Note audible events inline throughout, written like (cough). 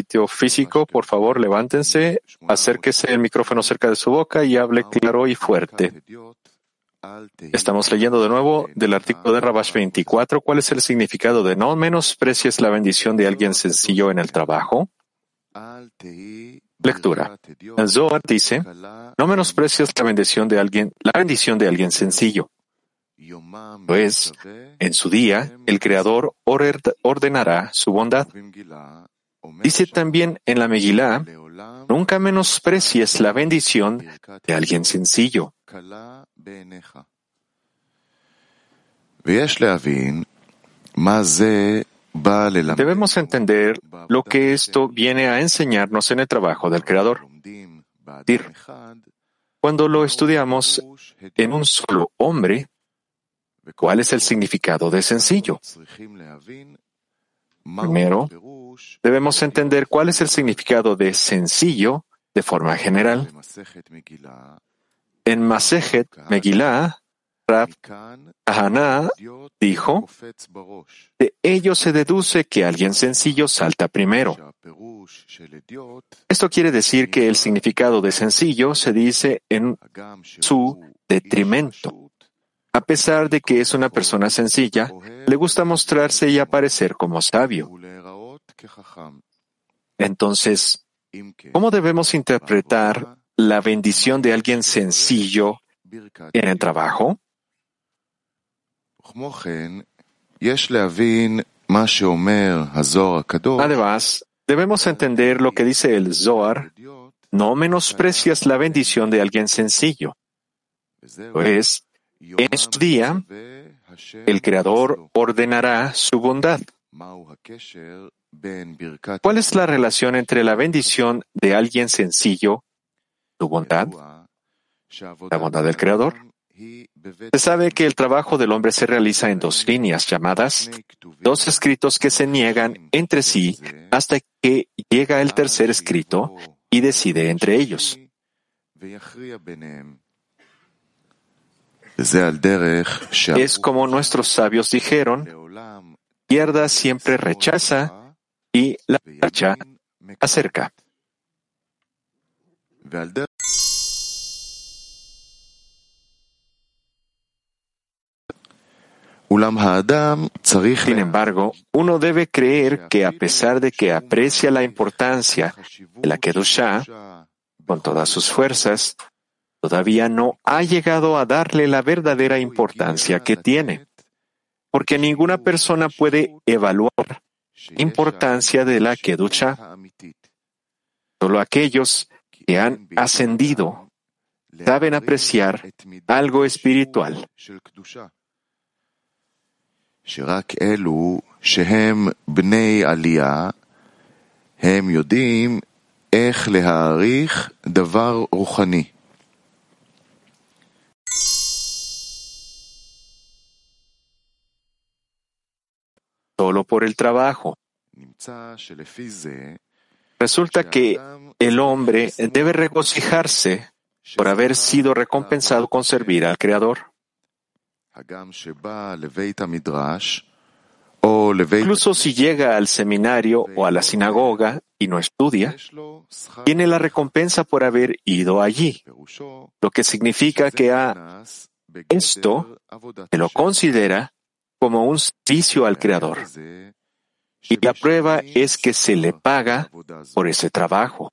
sitio físico, por favor, levántense, acérquese el micrófono cerca de su boca y hable claro y fuerte. Estamos leyendo de nuevo del artículo de Rabash 24. ¿Cuál es el significado de no menosprecies la bendición de alguien sencillo en el trabajo? Lectura. El Zohar dice, no menosprecies la bendición de alguien, la bendición de alguien sencillo. Pues, en su día, el Creador ordenará su bondad. Dice también en la Megilá, nunca menosprecies la bendición de alguien sencillo. Debemos entender lo que esto viene a enseñarnos en el trabajo del Creador. Cuando lo estudiamos en un solo hombre, ¿cuál es el significado de sencillo? Primero, debemos entender cuál es el significado de sencillo de forma general. En Masejet Megillah, Rab Haná dijo, de ello se deduce que alguien sencillo salta primero. Esto quiere decir que el significado de sencillo se dice en su detrimento. A pesar de que es una persona sencilla, le gusta mostrarse y aparecer como sabio. Entonces, ¿cómo debemos interpretar la bendición de alguien sencillo en el trabajo? Además, debemos entender lo que dice el Zohar, no menosprecias la bendición de alguien sencillo. Pues, en su día, el Creador ordenará su bondad. ¿Cuál es la relación entre la bendición de alguien sencillo, tu bondad, la bondad del Creador? Se sabe que el trabajo del hombre se realiza en dos líneas llamadas dos escritos que se niegan entre sí hasta que llega el tercer escrito y decide entre ellos. Es como nuestros sabios dijeron, izquierda siempre rechaza y la derecha acerca. Sin embargo, uno debe creer que a pesar de que aprecia la importancia de la Kedushá, con todas sus fuerzas, todavía no ha llegado a darle la verdadera importancia que tiene, porque ninguna persona puede evaluar importancia de la Kedushá. Solo aquellos que han ascendido saben apreciar algo espiritual. שרק אלו שהם בני עלייה, הם יודעים איך להעריך דבר רוחני. Solo por el trabajo. Resulta que el hombre debe regocijarse por haber sido recompensado con servir al Creador. Incluso si llega al seminario o a la sinagoga y no estudia, tiene la recompensa por haber ido allí, lo que significa que a esto se lo considera como un servicio al Creador. Y la prueba es que se le paga por ese trabajo.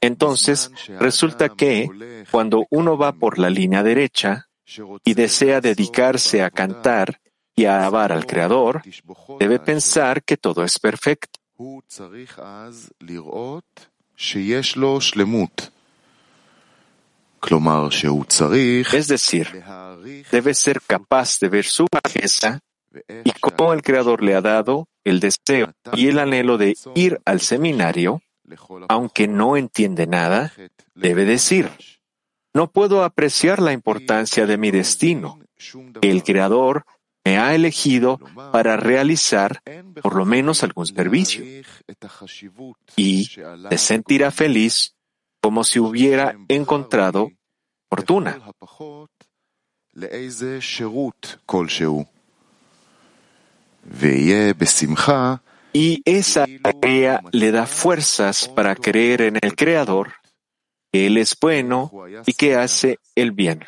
Entonces, resulta que cuando uno va por la línea derecha y desea dedicarse a cantar y a alabar al Creador, debe pensar que todo es perfecto. Es decir, debe ser capaz de ver su bajeza y cómo el Creador le ha dado el deseo y el anhelo de ir al seminario aunque no entiende nada, debe decir, no puedo apreciar la importancia de mi destino. El Creador me ha elegido para realizar por lo menos algún servicio y se sentirá feliz como si hubiera encontrado fortuna. Y esa tarea le da fuerzas para creer en el Creador, que Él es bueno y que hace el bien.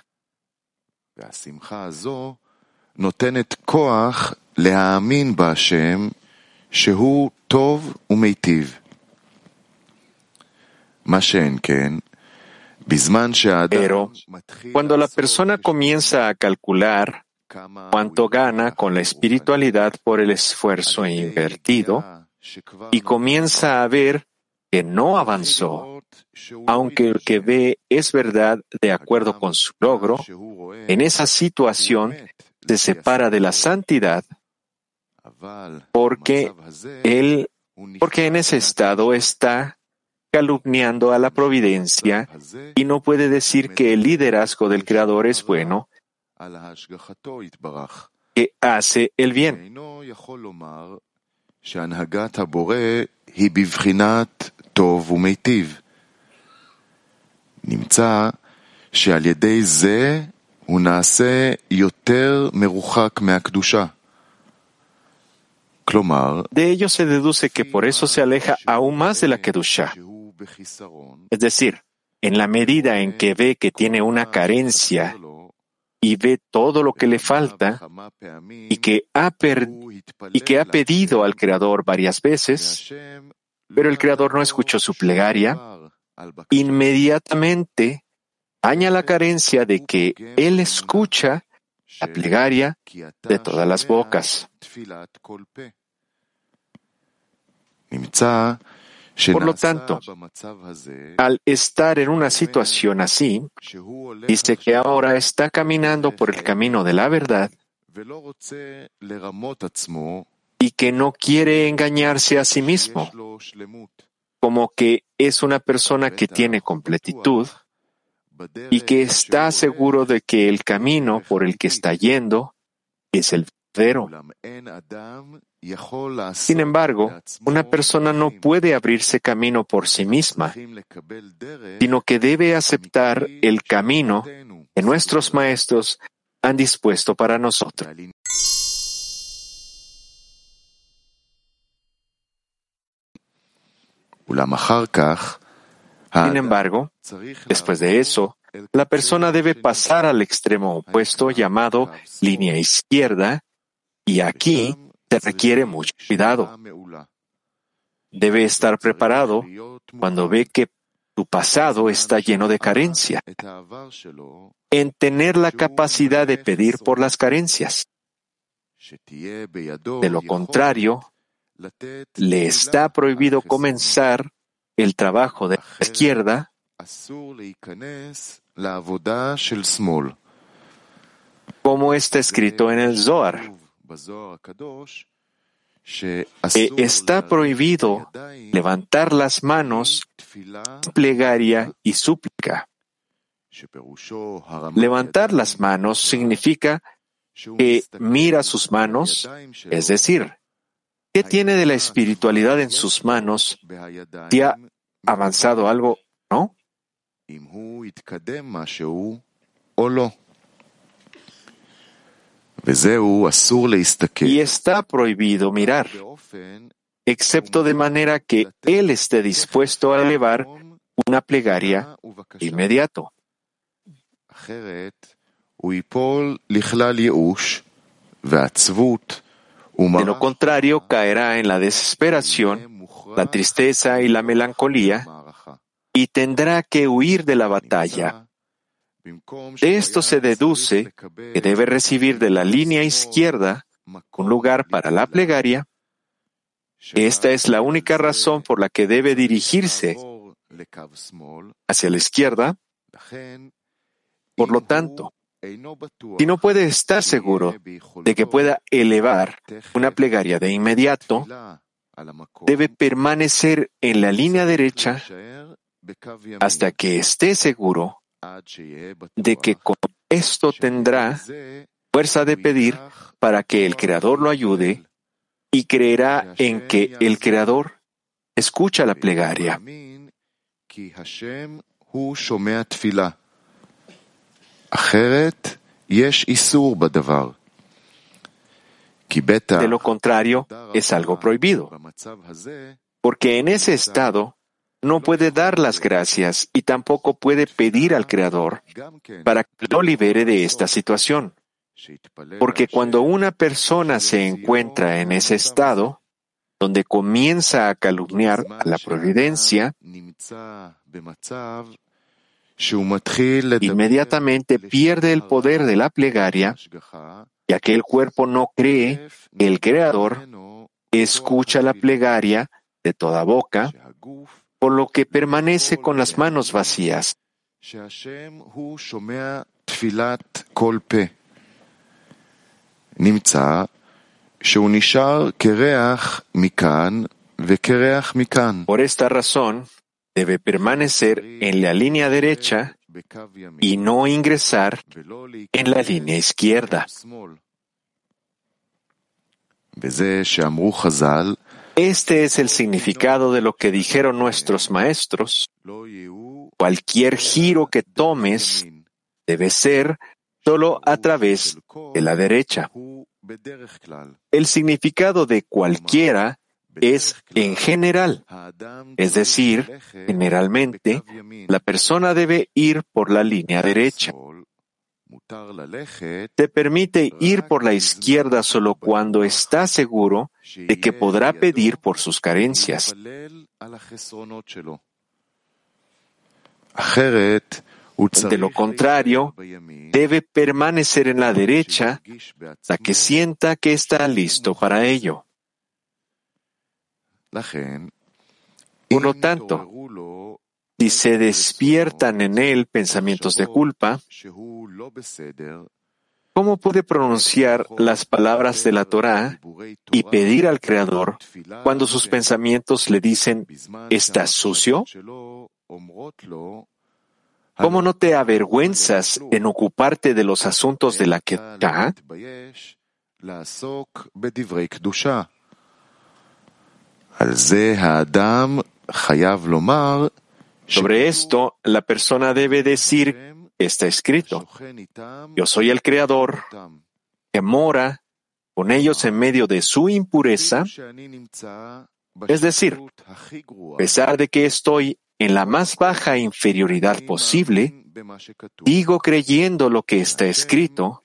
Pero cuando la persona comienza a calcular cuánto gana con la espiritualidad por el esfuerzo invertido y comienza a ver que no avanzó, aunque el que ve es verdad de acuerdo con su logro, en esa situación se separa de la santidad porque él, porque en ese estado está calumniando a la providencia y no puede decir que el liderazgo del Creador es bueno, que hace el bien. נמצא שעל ידי זה הוא נעשה יותר מרוחק מהקדושה. De ello se deduce que por eso se aleja aún más de la Kedusha. Es decir, en la medida en que ve que tiene una carencia y ve todo lo que le falta y que ha, y que ha pedido al Creador varias veces, pero el Creador no escuchó su plegaria, inmediatamente daña la carencia de que Él escucha la plegaria de todas las bocas. Por lo tanto, al estar en una situación así, dice que ahora está caminando por el camino de la verdad y que no quiere engañarse a sí mismo, como que es una persona que tiene completitud y que está seguro de que el camino por el que está yendo es el sin embargo, una persona no puede abrirse camino por sí misma, sino que debe aceptar el camino que nuestros maestros han dispuesto para nosotros. Sin embargo, después de eso, la persona debe pasar al extremo opuesto llamado línea izquierda y aquí se requiere mucho cuidado. Debe estar preparado cuando ve que su pasado está lleno de carencia, en tener la capacidad de pedir por las carencias. De lo contrario, le está prohibido comenzar el trabajo de la izquierda como está escrito en el Zohar. Está prohibido levantar las manos, plegaria y súplica. Levantar las manos significa que mira sus manos, es decir, ¿qué tiene de la espiritualidad en sus manos? ¿Te ha avanzado algo? ¿No? Y está prohibido mirar, excepto de manera que él esté dispuesto a elevar una plegaria inmediato. De lo contrario, caerá en la desesperación, la tristeza y la melancolía y tendrá que huir de la batalla de esto se deduce que debe recibir de la línea izquierda un lugar para la plegaria. Esta es la única razón por la que debe dirigirse hacia la izquierda. Por lo tanto, si no puede estar seguro de que pueda elevar una plegaria de inmediato, debe permanecer en la línea derecha hasta que esté seguro de que con esto tendrá fuerza de pedir para que el Creador lo ayude y creerá en que el Creador escucha la plegaria. De lo contrario, es algo prohibido, porque en ese estado no puede dar las gracias y tampoco puede pedir al Creador para que lo libere de esta situación. Porque cuando una persona se encuentra en ese estado, donde comienza a calumniar a la providencia, inmediatamente pierde el poder de la plegaria, ya que el cuerpo no cree que el Creador escucha la plegaria de toda boca, por lo que permanece con las manos vacías. Por esta razón, debe permanecer en la línea derecha y no ingresar en la línea izquierda. Este es el significado de lo que dijeron nuestros maestros. Cualquier giro que tomes debe ser solo a través de la derecha. El significado de cualquiera es en general, es decir, generalmente, la persona debe ir por la línea derecha. Te permite ir por la izquierda solo cuando está seguro de que podrá pedir por sus carencias. De lo contrario, debe permanecer en la derecha hasta que sienta que está listo para ello. Por lo tanto, si se despiertan en él pensamientos de culpa, ¿cómo puede pronunciar las palabras de la Torá y pedir al Creador cuando sus pensamientos le dicen, ¿estás sucio? ¿Cómo no te avergüenzas en ocuparte de los asuntos de la Kedah? Sobre esto, la persona debe decir, está escrito, yo soy el Creador que mora con ellos en medio de su impureza, es decir, a pesar de que estoy en la más baja inferioridad posible, digo creyendo lo que está escrito,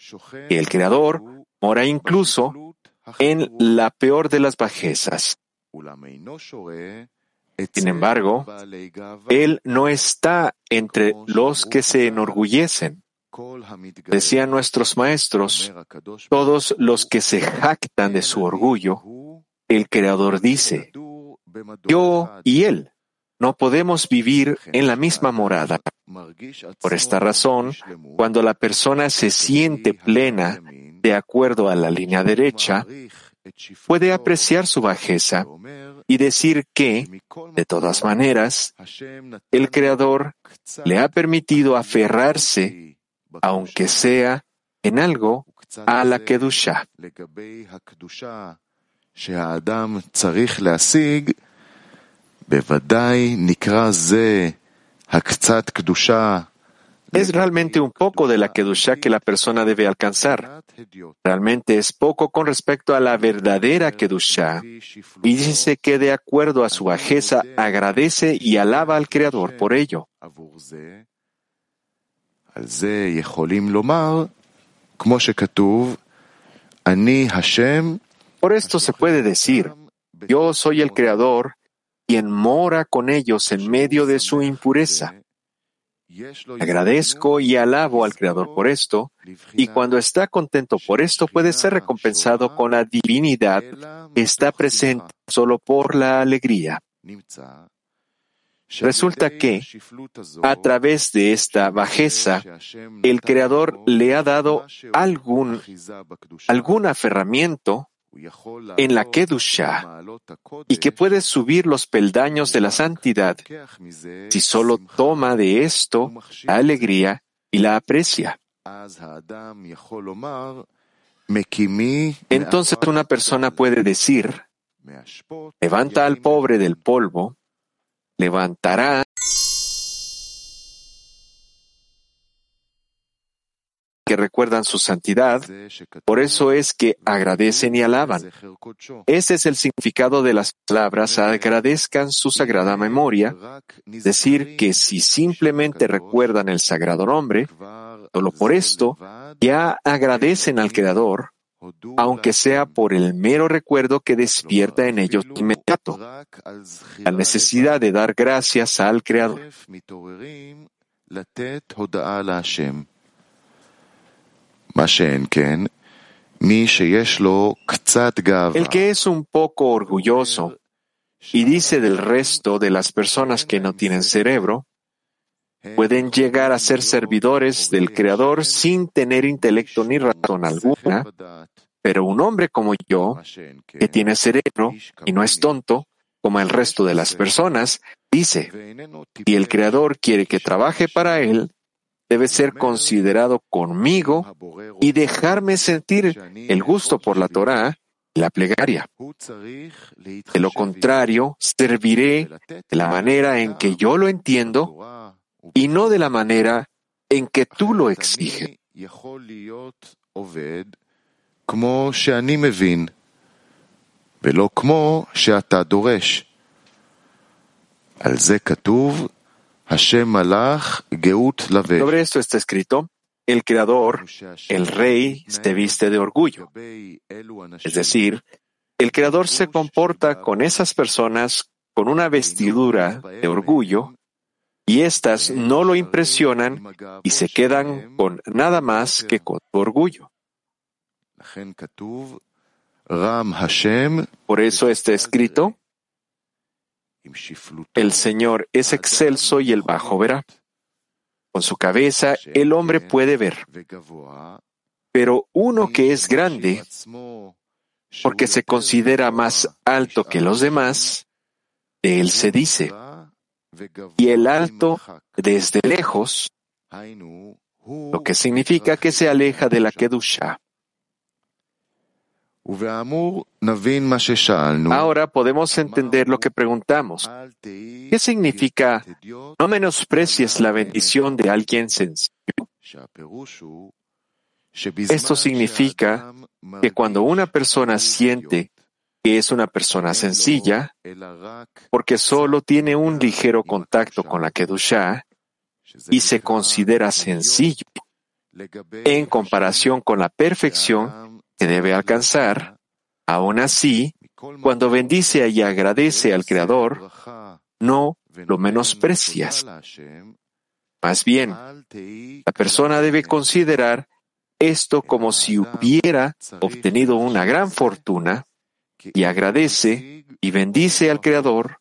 que el Creador mora incluso en la peor de las bajezas. Sin embargo, Él no está entre los que se enorgullecen. Decían nuestros maestros, todos los que se jactan de su orgullo, el Creador dice, yo y Él no podemos vivir en la misma morada. Por esta razón, cuando la persona se siente plena de acuerdo a la línea derecha, puede apreciar su bajeza y decir que, de todas maneras, el Creador le ha permitido aferrarse, aunque sea en algo, a la Kedusha. Es realmente un poco de la Kedusha que la persona debe alcanzar. Realmente es poco con respecto a la verdadera Kedusha. Y dice que de acuerdo a su bajeza agradece y alaba al Creador por ello. Por esto se puede decir, yo soy el Creador, quien mora con ellos en medio de su impureza. Agradezco y alabo al Creador por esto, y cuando está contento por esto puede ser recompensado con la divinidad que está presente solo por la alegría. Resulta que, a través de esta bajeza, el Creador le ha dado algún, algún aferramiento en la Kedusha y que puede subir los peldaños de la santidad. si solo toma de esto la alegría y la aprecia. Entonces una persona puede decir, levanta al pobre del polvo, levantará que recuerdan su santidad, por eso es que agradecen y alaban. Ese es el significado de las palabras agradezcan su sagrada memoria, decir que si simplemente recuerdan el sagrado nombre, solo por esto ya agradecen al Creador, aunque sea por el mero recuerdo que despierta en ellos inmediato, la necesidad de dar gracias al Creador. El que es un poco orgulloso y dice del resto de las personas que no tienen cerebro, pueden llegar a ser servidores del Creador sin tener intelecto ni razón alguna, pero un hombre como yo, que tiene cerebro y no es tonto, como el resto de las personas, dice, si el Creador quiere que trabaje para él, debe ser considerado conmigo y dejarme sentir el gusto por la Torah y la plegaria. De lo contrario, serviré de la manera en que yo lo entiendo y no de la manera en que tú lo exiges. Sobre esto está escrito, el Creador, el Rey, se viste de orgullo. Es decir, el Creador se comporta con esas personas con una vestidura de orgullo y éstas no lo impresionan y se quedan con nada más que con su orgullo. Por eso está escrito, el Señor es excelso y el bajo verá. Con su cabeza el hombre puede ver. Pero uno que es grande, porque se considera más alto que los demás, de él se dice, y el alto desde lejos, lo que significa que se aleja de la Kedusha. Ahora podemos entender lo que preguntamos. ¿Qué significa no menosprecies la bendición de alguien sencillo? Esto significa que cuando una persona siente que es una persona sencilla, porque solo tiene un ligero contacto con la Kedusha y se considera sencillo en comparación con la perfección que debe alcanzar, aún así, cuando bendice y agradece al Creador, no lo menosprecias. Más bien, la persona debe considerar esto como si hubiera obtenido una gran fortuna y agradece y bendice al Creador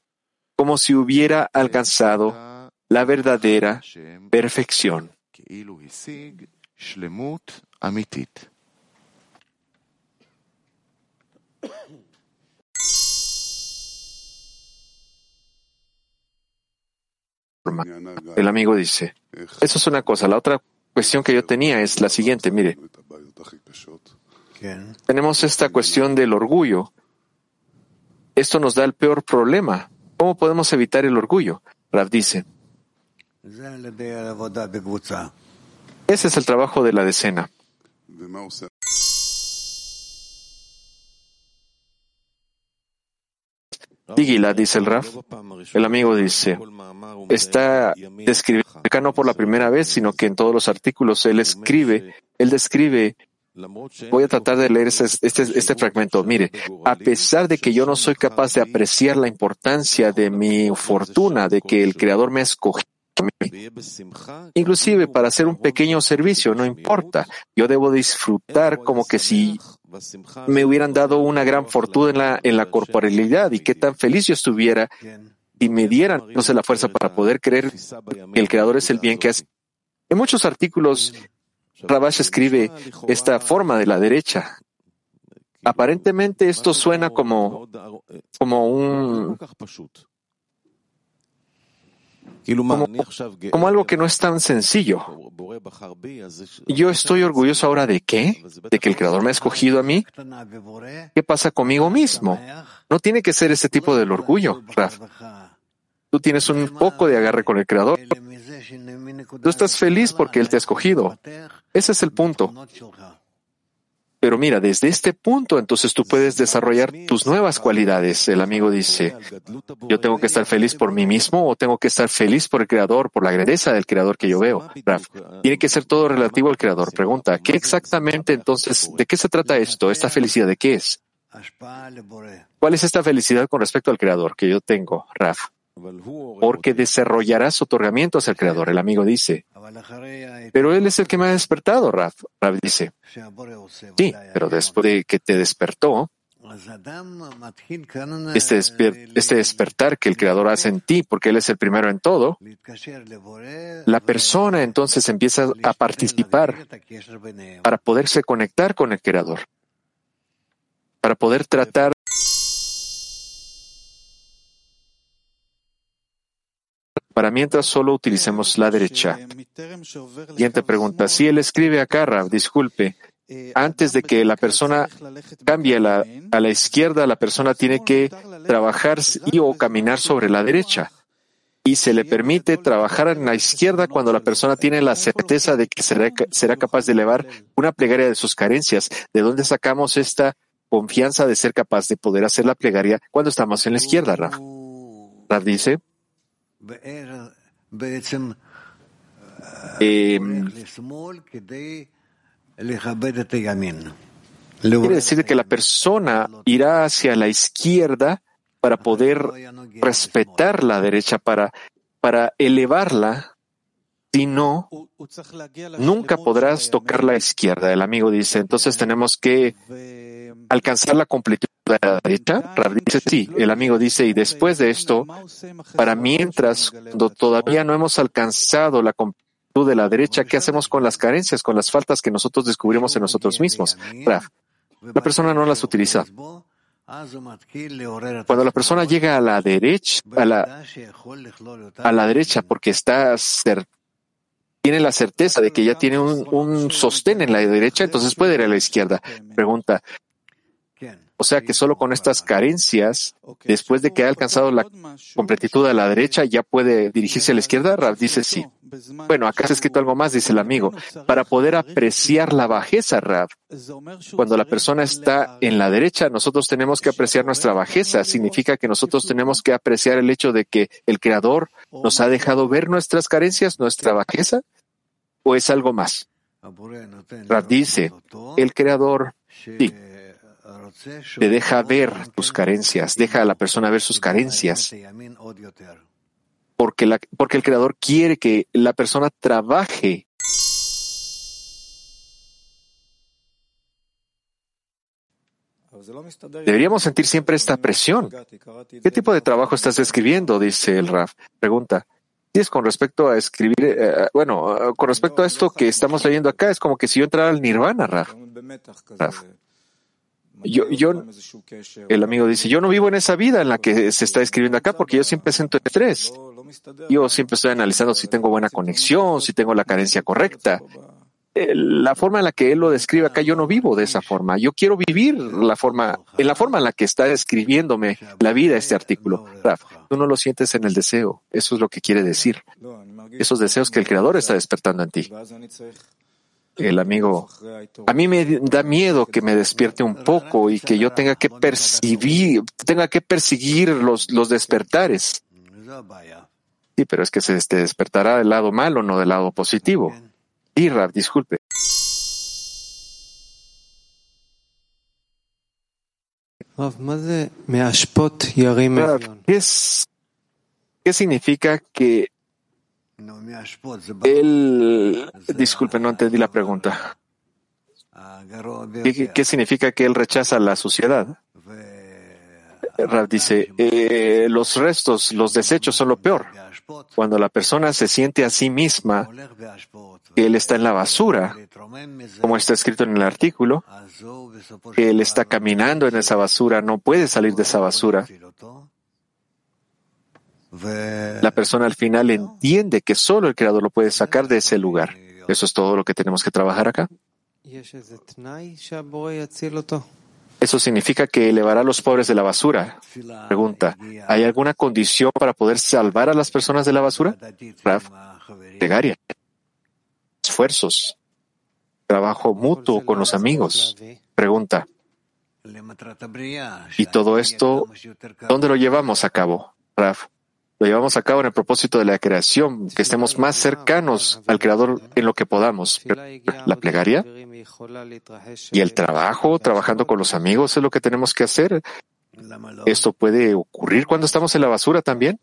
como si hubiera alcanzado la verdadera perfección. El amigo dice, eso es una cosa. La otra cuestión que yo tenía es la siguiente, mire. Tenemos esta cuestión del orgullo. Esto nos da el peor problema. ¿Cómo podemos evitar el orgullo? Rav dice. Ese es el trabajo de la decena. Digila, dice el Raf. El amigo dice, está describiendo acá no por la primera vez, sino que en todos los artículos él escribe, él describe Voy a tratar de leer este, este, fragmento. Mire, a pesar de que yo no soy capaz de apreciar la importancia de mi fortuna, de que el Creador me escogió, inclusive para hacer un pequeño servicio, no importa. Yo debo disfrutar como que si me hubieran dado una gran fortuna en la, corporalidad y qué tan feliz yo estuviera y me dieran, no sé, la fuerza para poder creer que el Creador es el bien que hace. En muchos artículos, Rabash escribe esta forma de la derecha. Aparentemente esto suena como, como un, como, algo que no es tan sencillo. Yo estoy orgulloso ahora de qué? ¿De que el Creador me ha escogido a mí? ¿Qué pasa conmigo mismo? No tiene que ser ese tipo del orgullo, Raf. tú tienes un poco de agarre con el Creador. Tú estás feliz porque Él te ha escogido. Ese es el punto. Pero mira, desde este punto entonces tú puedes desarrollar tus nuevas cualidades. El amigo dice, yo tengo que estar feliz por mí mismo o tengo que estar feliz por el Creador, por la grandeza del Creador que yo veo. Raf, tiene que ser todo relativo al Creador. Pregunta, ¿qué exactamente entonces, de qué se trata esto? ¿Esta felicidad de qué es? ¿Cuál es esta felicidad con respecto al Creador que yo tengo, Raf? Porque desarrollarás otorgamientos al Creador. El amigo dice, pero Él es el que me ha despertado, Raf. Raf dice, sí, pero después de que te despertó, este, este despertar que el Creador hace en ti, porque Él es el primero en todo, la persona entonces empieza a participar para poderse conectar con el Creador, para poder tratar para mientras solo utilicemos la derecha. Siguiente pregunta. Si él escribe acá, Rab, disculpe, antes de que la persona cambie a la izquierda, la persona tiene que trabajar y o caminar sobre la derecha. Y se le permite trabajar en la izquierda cuando la persona tiene la certeza de que será, será capaz de elevar una plegaria de sus carencias. ¿De dónde sacamos esta confianza de ser capaz de poder hacer la plegaria cuando estamos en la izquierda, Rab? Rab dice, eh, quiere decir que la persona irá hacia la izquierda para poder respetar la derecha, para, para elevarla. Si no, nunca podrás tocar la izquierda. El amigo dice, entonces tenemos que alcanzar la completud la derecha? dice sí. El amigo dice, y después de esto, para mientras, cuando todavía no hemos alcanzado la completud de la derecha, ¿qué hacemos con las carencias, con las faltas que nosotros descubrimos en nosotros mismos? la persona no las utiliza. Cuando la persona llega a la derecha, a la, a la derecha porque está tiene la certeza de que ya tiene un, un, sostén en la derecha, entonces puede ir a la izquierda. Pregunta, o sea que solo con estas carencias, después de que ha alcanzado la completitud a la derecha, ya puede dirigirse a la izquierda. Rab dice sí. Bueno, acá se ha escrito algo más, dice el amigo. Para poder apreciar la bajeza, Rab. Cuando la persona está en la derecha, nosotros tenemos que apreciar nuestra bajeza. Significa que nosotros tenemos que apreciar el hecho de que el Creador nos ha dejado ver nuestras carencias, nuestra bajeza. ¿O es algo más? Rab dice, el Creador, sí te deja ver tus carencias, deja a la persona ver sus carencias, porque, el Creador quiere que la persona trabaje Deberíamos sentir siempre esta presión. ¿Qué tipo de trabajo estás describiendo? Dice el Raf. Pregunta. Con respecto a escribir, eh, bueno, con respecto a esto que estamos leyendo acá, es como que si yo entrara al nirvana, Raf. Raf. Yo, yo, el amigo dice, yo no vivo en esa vida en la que se está escribiendo acá porque yo siempre siento estrés. Yo siempre estoy analizando si tengo buena conexión, si tengo la carencia correcta. La forma en la que él lo describe acá, yo no vivo de esa forma. Yo quiero vivir la forma, en la forma en la que está escribiéndome la vida este artículo. tú no lo sientes en el deseo. Eso es lo que quiere decir. Esos deseos que el Creador está despertando en ti el amigo, a mí me da miedo que me despierte un poco y que yo tenga que percibir, tenga que perseguir los, los despertares. Sí, pero es que se despertará del lado malo, no del lado positivo. Y disculpe. ¿Qué, es, ¿Qué significa que él, disculpe, no entendí la pregunta. ¿Qué, significa que él rechaza la suciedad? Rav dice, eh, los restos, los desechos son lo peor. Cuando la persona se siente a sí misma que él está en la basura, como está escrito en el artículo, que él está caminando en esa basura, no puede salir de esa basura. La persona al final entiende que solo el Creador lo puede sacar de ese lugar. Eso es todo lo que tenemos que trabajar acá. Eso significa que elevará a los pobres de la basura. Pregunta, ¿hay alguna condición para poder salvar a las personas de la basura? Raf, esfuerzos, trabajo mutuo con los amigos. Pregunta, ¿y todo esto dónde lo llevamos a cabo? Raf, lo llevamos a cabo en el propósito de la creación, que estemos más cercanos al Creador en lo que podamos. La plegaria y el trabajo, trabajando con los amigos, es lo que tenemos que hacer. ¿Esto puede ocurrir cuando estamos en la basura también?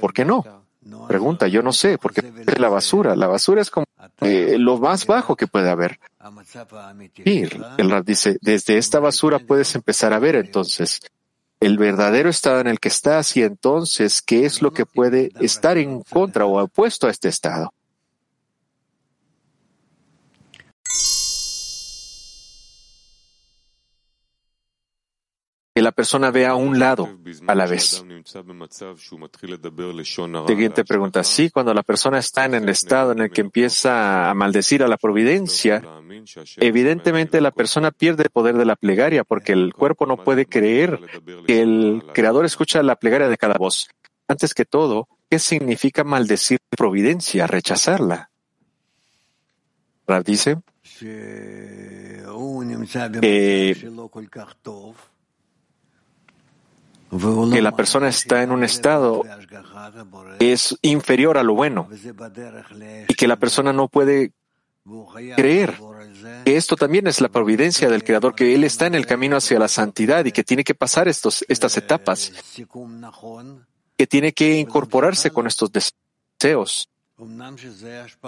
¿Por qué no? Pregunta, yo no sé, porque es la basura. La basura es como eh, lo más bajo que puede haber. Y el Rab dice, desde esta basura puedes empezar a ver entonces el verdadero estado en el que estás y entonces qué es lo que puede estar en contra o opuesto a este estado. La persona vea a un lado a la vez. Siguiente pregunta. Sí, cuando la persona está en el estado en el que empieza a maldecir a la providencia, evidentemente la persona pierde el poder de la plegaria porque el cuerpo no puede creer que el creador escucha la plegaria de cada voz. Antes que todo, ¿qué significa maldecir providencia, rechazarla? Rav dice que que la persona está en un estado que es inferior a lo bueno y que la persona no puede creer que esto también es la providencia del Creador, que Él está en el camino hacia la santidad y que tiene que pasar estos, estas etapas, que tiene que incorporarse con estos deseos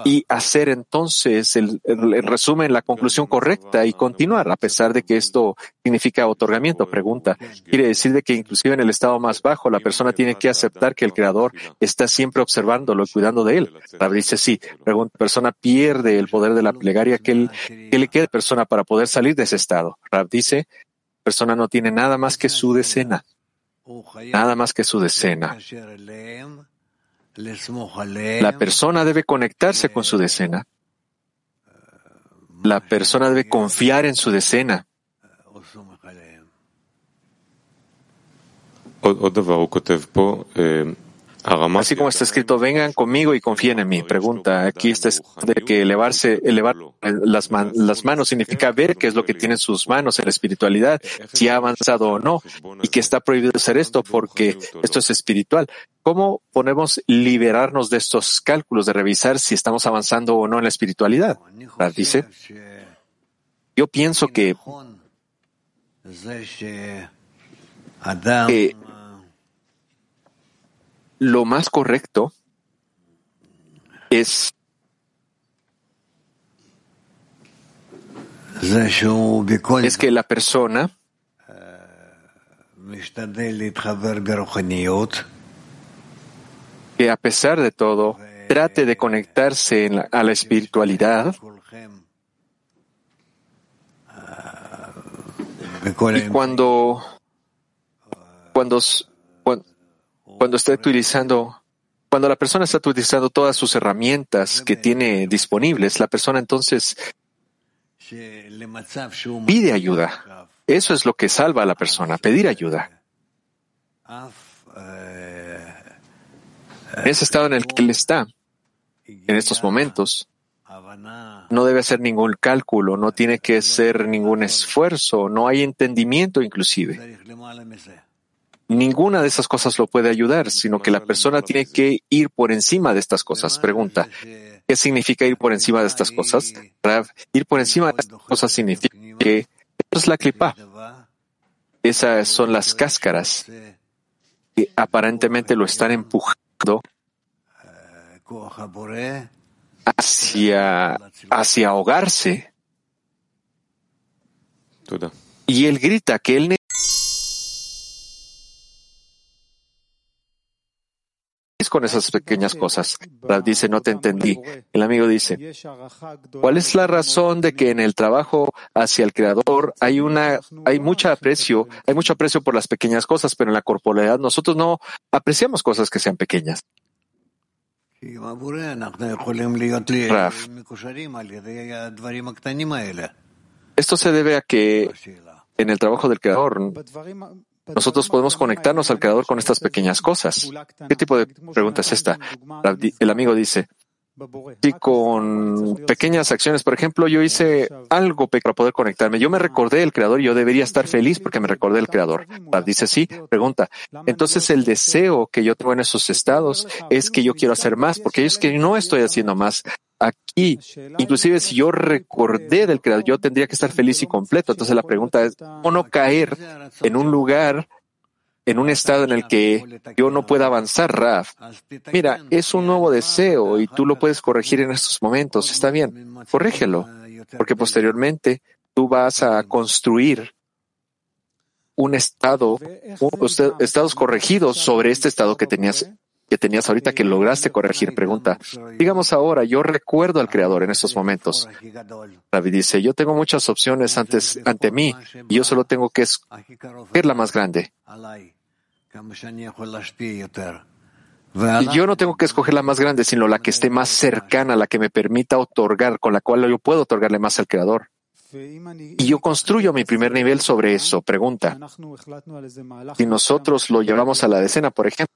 y hacer entonces el, resumen, la conclusión correcta y continuar, a pesar de que esto significa otorgamiento. Pregunta, quiere decir de que inclusive en el estado más bajo la persona tiene que aceptar que el Creador está siempre observándolo y cuidando de él. Rab dice sí. Pregunta, persona pierde el poder de la plegaria que, que le queda persona para poder salir de ese estado. Rab dice, persona no tiene nada más que su decena. Nada más que su decena. La persona debe conectarse con su decena. La persona debe confiar en su decena. Así como está escrito, vengan conmigo y confíen en mí. Pregunta, aquí está de que elevarse, elevar las, las manos significa ver qué es lo que tienen sus manos en la espiritualidad, si ha avanzado o no, y que está prohibido hacer esto porque esto es espiritual. ¿Cómo podemos liberarnos de estos cálculos de revisar si estamos avanzando o no en la espiritualidad? Dice, yo pienso que, que lo más correcto es es que la persona que a pesar de todo trate de conectarse a la espiritualidad y cuando cuando cuando está utilizando, cuando la persona está utilizando todas sus herramientas que tiene disponibles, la persona entonces pide ayuda. Eso es lo que salva a la persona, pedir ayuda. En ese estado en el que él está, en estos momentos, no debe hacer ningún cálculo, no tiene que hacer ningún esfuerzo, no hay entendimiento inclusive. Ninguna de esas cosas lo puede ayudar, sino que la persona tiene que ir por encima de estas cosas. Pregunta, ¿qué significa ir por encima de estas cosas? ir por encima de estas cosas significa que eso es la clipa. Esas son las cáscaras que aparentemente lo están empujando hacia, hacia ahogarse. Y él grita que él con esas pequeñas cosas. Rab dice, no te entendí. El amigo dice, ¿cuál es la razón de que en el trabajo hacia el Creador hay una, hay mucho aprecio, hay mucho aprecio por las pequeñas cosas, pero en la corporalidad nosotros no apreciamos cosas que sean pequeñas? Esto se debe a que en el trabajo del Creador, nosotros podemos conectarnos al Creador con estas pequeñas cosas. ¿Qué tipo de pregunta es esta? El amigo dice, si con pequeñas acciones, por ejemplo, yo hice algo para poder conectarme. Yo me recordé del Creador y yo debería estar feliz porque me recordé del Creador. Dice sí, pregunta. Entonces el deseo que yo tengo en esos estados es que yo quiero hacer más, porque es que no estoy haciendo más. Aquí, inclusive si yo recordé del Creador, yo tendría que estar feliz y completo. Entonces la pregunta es, ¿cómo no caer en un lugar en un estado en el que yo no pueda avanzar, Raf. Mira, es un nuevo deseo y tú lo puedes corregir en estos momentos. Está bien, corrígelo, porque posteriormente tú vas a construir un estado, estados corregidos sobre este estado que tenías que tenías ahorita que lograste corregir. Pregunta, digamos ahora, yo recuerdo al Creador en estos momentos. David dice, yo tengo muchas opciones antes, ante mí y yo solo tengo que escoger la más grande. Y yo no tengo que escoger la más grande, sino la que esté más cercana, la que me permita otorgar, con la cual yo puedo otorgarle más al Creador. Y yo construyo mi primer nivel sobre eso. Pregunta. Si nosotros lo llevamos a la decena, por ejemplo,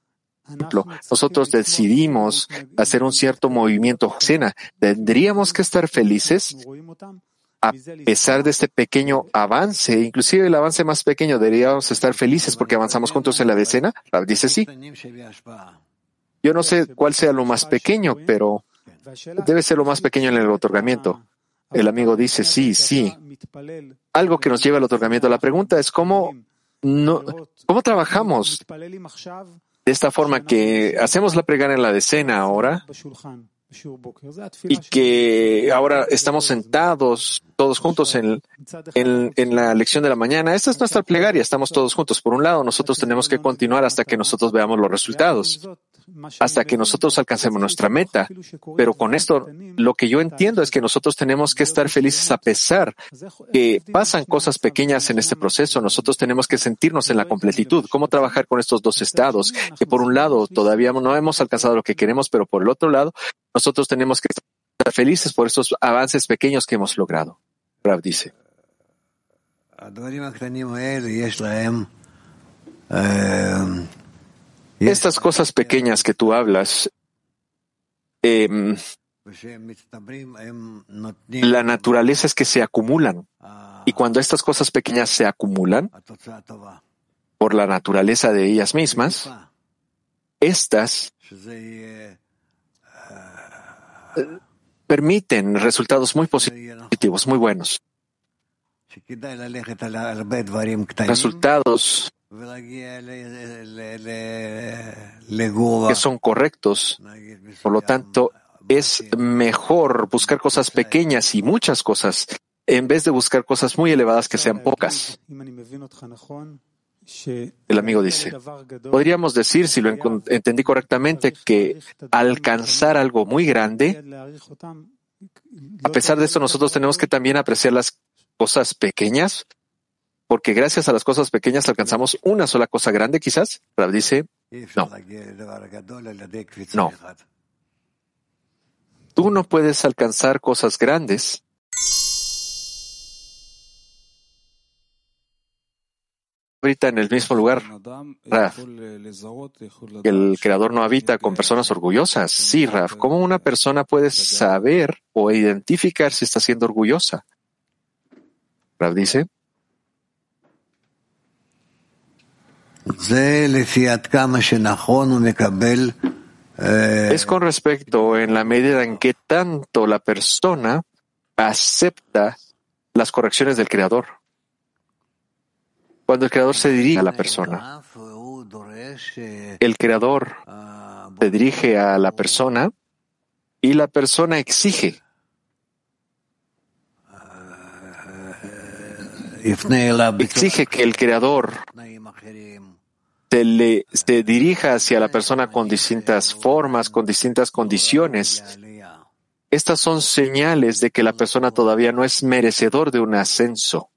nosotros decidimos hacer un cierto movimiento escena, ¿tendríamos que estar felices? a pesar de este pequeño avance, inclusive el avance más pequeño, deberíamos estar felices porque avanzamos juntos en la decena. Dice sí. Yo no sé cuál sea lo más pequeño, pero debe ser lo más pequeño en el otorgamiento. El amigo dice sí, sí. Algo que nos lleva al otorgamiento. La pregunta es cómo, no, cómo trabajamos de esta forma que hacemos la pregada en la decena ahora y que ahora estamos sentados todos juntos en, en, la lección de la mañana. Esta es nuestra plegaria, estamos todos juntos. Por un lado, nosotros tenemos que continuar hasta que nosotros veamos los resultados, hasta que nosotros alcancemos nuestra meta. Pero con esto, lo que yo entiendo es que nosotros tenemos que estar felices a pesar que pasan cosas pequeñas en este proceso. Nosotros tenemos que sentirnos en la completitud. ¿Cómo trabajar con estos dos estados? Que por un lado, todavía no hemos alcanzado lo que queremos, pero por el otro lado, nosotros tenemos que estar felices por estos avances pequeños que hemos logrado. Rav dice. Estas cosas pequeñas que tú hablas, em, la naturaleza es que se acumulan. Y cuando estas cosas pequeñas se acumulan por la naturaleza de ellas mismas, estas permiten resultados muy positivos, muy buenos. Resultados que son correctos. Por lo tanto, es mejor buscar cosas pequeñas y muchas cosas en vez de buscar cosas muy elevadas que sean pocas. El amigo dice, podríamos decir, si lo entendí correctamente, que alcanzar algo muy grande, a pesar de esto, nosotros tenemos que también apreciar las cosas pequeñas, porque gracias a las cosas pequeñas alcanzamos una sola cosa grande, quizás. Rab dice, no. No. Tú no puedes alcanzar cosas grandes habita en el mismo lugar. Raf, el creador no habita con personas orgullosas. Sí, Raf, ¿cómo una persona puede saber o identificar si está siendo orgullosa? Raf dice. Es con respecto en la medida en que tanto la persona acepta las correcciones del creador. Cuando el creador se dirige a la persona, el creador se dirige a la persona y la persona exige. Exige que el creador se, dirija hacia la persona con distintas formas, con distintas condiciones. Estas son señales de que la persona todavía no es merecedor de un ascenso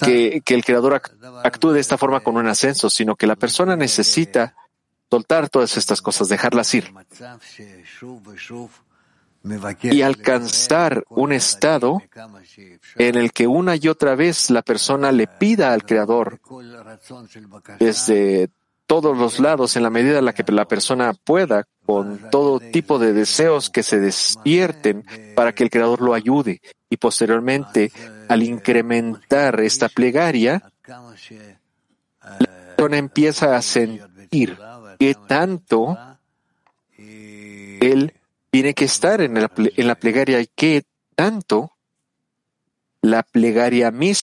que, el creador actúe de esta forma con un ascenso, sino que la persona necesita soltar todas estas cosas, dejarlas ir. Y alcanzar un estado en el que una y otra vez la persona le pida al Creador desde todos los lados en la medida en la que la persona pueda, con todo tipo de deseos que se despierten para que el Creador lo ayude. Y posteriormente, al incrementar esta plegaria, la persona empieza a sentir que tanto él tiene que estar en la, en la plegaria. Y que tanto la plegaria misma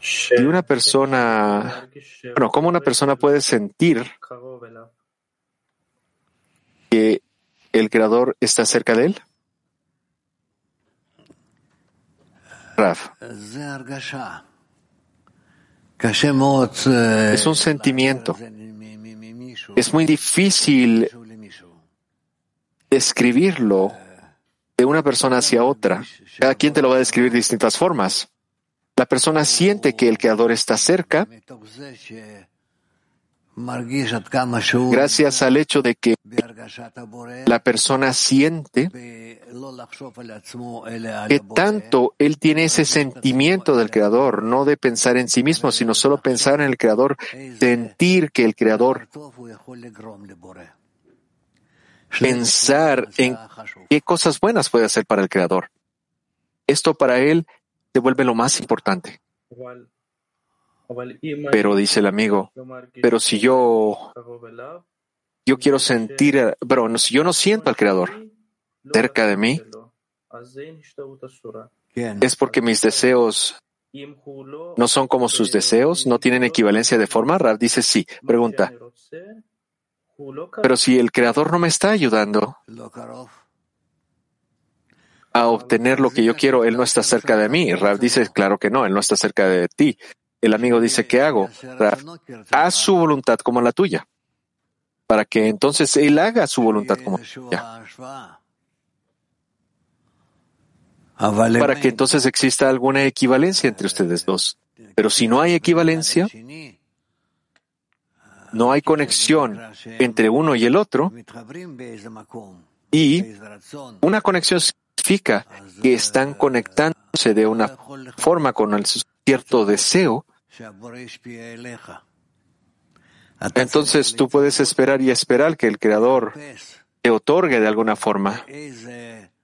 Y una persona, bueno, ¿cómo una persona puede sentir que el Creador está cerca de él? Raf. Es un sentimiento. Es muy difícil describirlo de una persona hacia otra. Cada quien te lo va a describir de distintas formas. La persona siente que el Creador está cerca gracias al hecho de que la persona siente que tanto él tiene ese sentimiento del Creador, no de pensar en sí mismo, sino solo pensar en el Creador, sentir que el Creador pensar en qué cosas buenas puede hacer para el Creador. Esto para él se vuelve lo más importante. Pero dice el amigo, pero si yo, yo quiero sentir, pero si yo no siento al Creador cerca de mí, es porque mis deseos no son como sus deseos, no tienen equivalencia de forma. Rav dice sí. Pregunta, pero si el Creador no me está ayudando a obtener lo que yo quiero, Él no está cerca de mí. Rav dice, claro que no, Él no está cerca de ti. El amigo dice, ¿qué hago? Rav, haz su voluntad como la tuya, para que entonces Él haga su voluntad como la tuya. Para que entonces exista alguna equivalencia entre ustedes dos. Pero si no hay equivalencia, no hay conexión entre uno y el otro, y una conexión significa que están conectándose de una forma con el cierto deseo, entonces tú puedes esperar y esperar que el Creador te otorgue de alguna forma.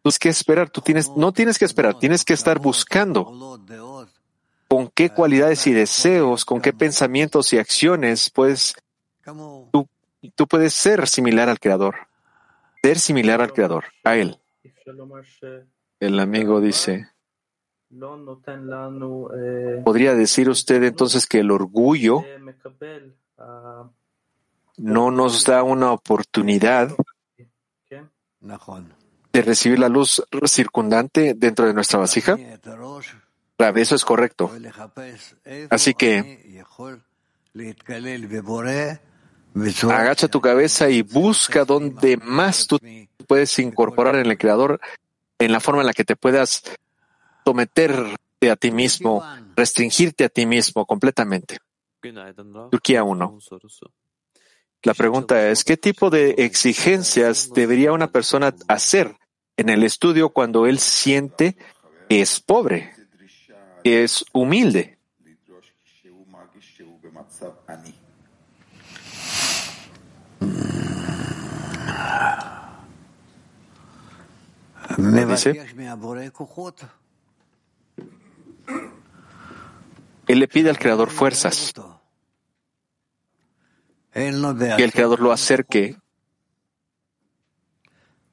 Tienes que esperar, tú tienes, no tienes que esperar, tienes que estar buscando con qué cualidades y deseos, con qué pensamientos y acciones puedes, tú, tú puedes ser similar al Creador, ser similar al Creador, a Él. El amigo dice, ¿podría decir usted entonces que el orgullo no nos da una oportunidad de recibir la luz circundante dentro de nuestra vasija? Eso es correcto. Así que agacha tu cabeza y busca donde más tú puedes incorporar en el Creador en la forma en la que te puedas someterte a ti mismo, restringirte a ti mismo completamente. Turquía 1. La pregunta es, ¿qué tipo de exigencias debería una persona hacer en el estudio cuando él siente que es pobre, que es humilde? Dice, él le pide al Creador fuerzas que el Creador lo acerque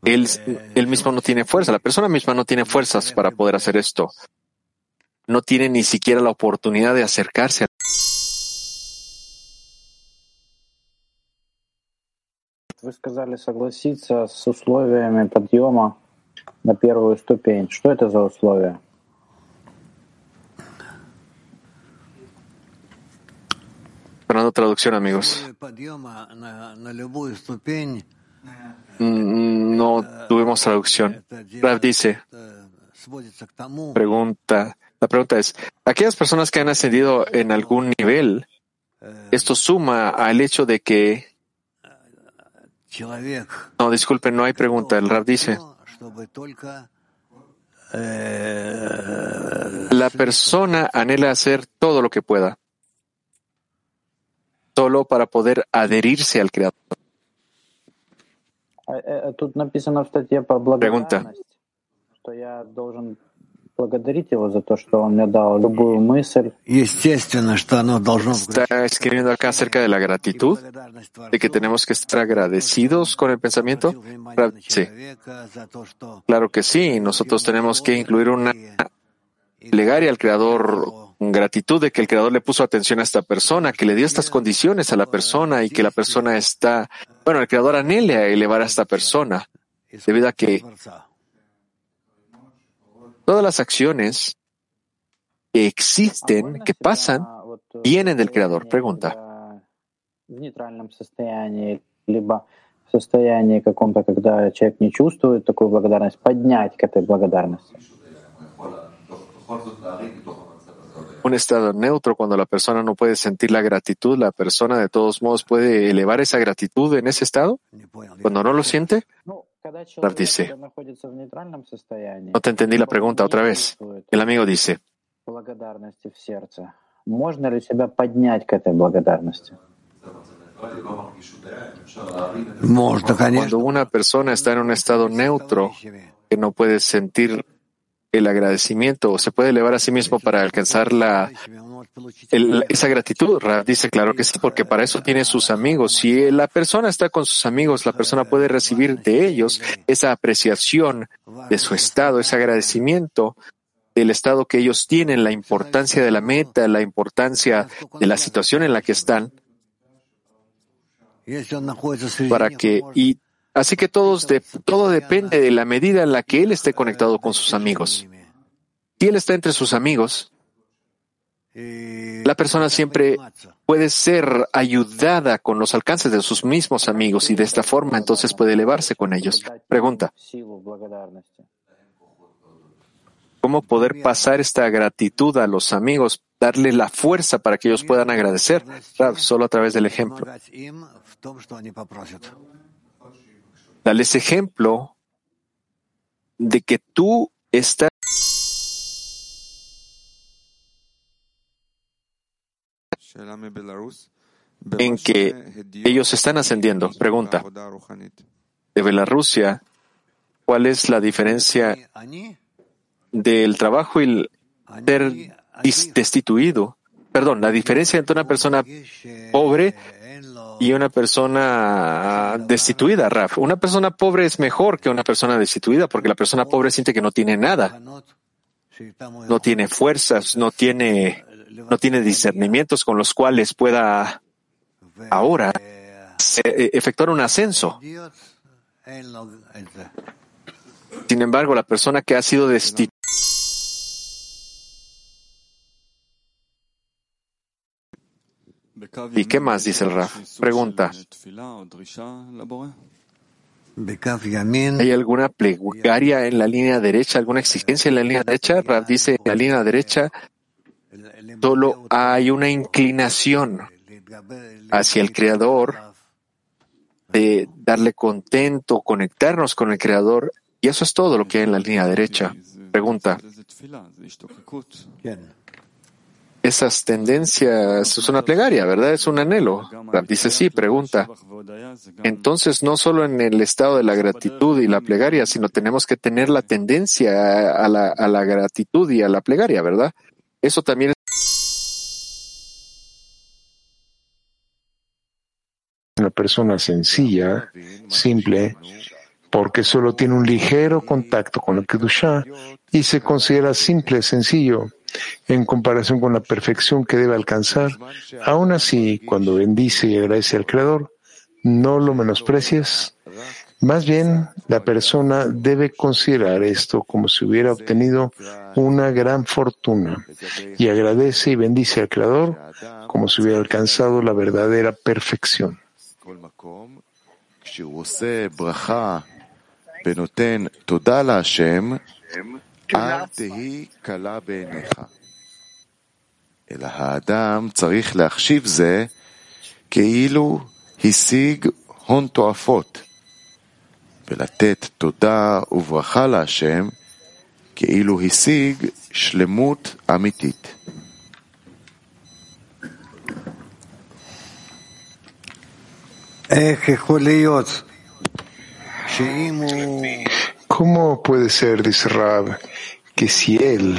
Él, él mismo no tiene fuerza, la persona misma no tiene fuerzas para poder hacer esto. No tiene ni siquiera la oportunidad de acercarse a Вы сказали согласиться с условиями подъема на первую ступень. Что это за условия? Esperando traducción, amigos. No tuvimos traducción. Rav dice, pregunta, la pregunta es, aquellas personas que han ascendido en algún nivel Esto suma al hecho de que... No, disculpen, no hay pregunta. El Rab dice... La persona anhela hacer todo lo que pueda, solo para poder adherirse al Creador. Тут написано в статье про благодарность, что я должен благодарить его за то, что он мне дал любую мысль. Está escribiendo acá acerca de la gratitud, de que tenemos que estar agradecidos con el pensamiento. Sí. Claro que sí, nosotros tenemos que incluir una plegaria al Creador, gratitud de que el Creador le puso atención a esta persona, que le dio estas condiciones a la persona y que la persona está, bueno, el Creador anhela elevar a esta persona, debido a que Todas las acciones que existen, que pasan, vienen del Creador. Pregunta. состоянии каком-то, когда человек не чувствует такую благодарность, поднять к этой благодарности. Un estado neutro, cuando la persona no puede sentir la gratitud, la persona de todos modos puede elevar esa gratitud en ese estado. Cuando no lo siente, Rav dice, no te entendí la pregunta otra vez. El amigo dice, cuando una persona está en un estado neutro, que no puede sentir el agradecimiento, se puede elevar a sí mismo para alcanzar la, esa gratitud. dice, claro que sí, porque para eso tiene sus amigos. Si la persona está con sus amigos, la persona puede recibir de ellos esa apreciación de su estado, ese agradecimiento del estado que ellos tienen, la importancia de la meta, la importancia de la situación en la que están, para que, y así que todo depende de la medida en la que él esté conectado con sus amigos. Si él está entre sus amigos, la persona siempre puede ser ayudada con los alcances de sus mismos amigos y de esta forma entonces puede elevarse con ellos. Pregunta. ¿Cómo poder pasar esta gratitud a los amigos, darle la fuerza para que ellos puedan agradecer? solo a través del ejemplo. Dale ese ejemplo de que tú estás en que ellos están ascendiendo. Pregunta. De Bielorrusia, ¿cuál es la diferencia del trabajo y el ser destituido? Perdón, la diferencia entre una persona pobre y una persona destituida, Raf. Una persona pobre es mejor que una persona destituida porque la persona pobre siente que no tiene nada. No tiene fuerzas, no tiene no tiene discernimientos con los cuales pueda ahora eh, efectuar un ascenso. Sin embargo, la persona que ha sido destituida ¿Y qué más dice el Raf? Pregunta. ¿Hay alguna plegaria en la línea derecha, alguna exigencia en la línea derecha? Raf dice en la línea derecha Solo hay una inclinación hacia el Creador de darle contento, conectarnos con el Creador, y eso es todo lo que hay en la línea derecha. Pregunta. Esas tendencias es una plegaria, ¿verdad? Es un anhelo. Dice sí, pregunta. Entonces, no solo en el estado de la gratitud y la plegaria, sino tenemos que tener la tendencia a la, gratitud y a la plegaria, ¿verdad? Eso también es una persona sencilla, simple, porque solo tiene un ligero contacto con el Kedushá y se considera simple, sencillo, en comparación con la perfección que debe alcanzar. Aún así, cuando bendice y agradece al Creador, no lo menosprecias. Más bien, la persona debe considerar esto como si hubiera obtenido una gran fortuna y agradece y bendice al Creador como si hubiera alcanzado la verdadera perfección. En אלא האדם צריך להחשיב זה כאילו השיג הון תועפות, ולתת תודה וברכה להשם כאילו השיג שלמות אמיתית. ¿Cómo puede ser, dice Rab, que si él,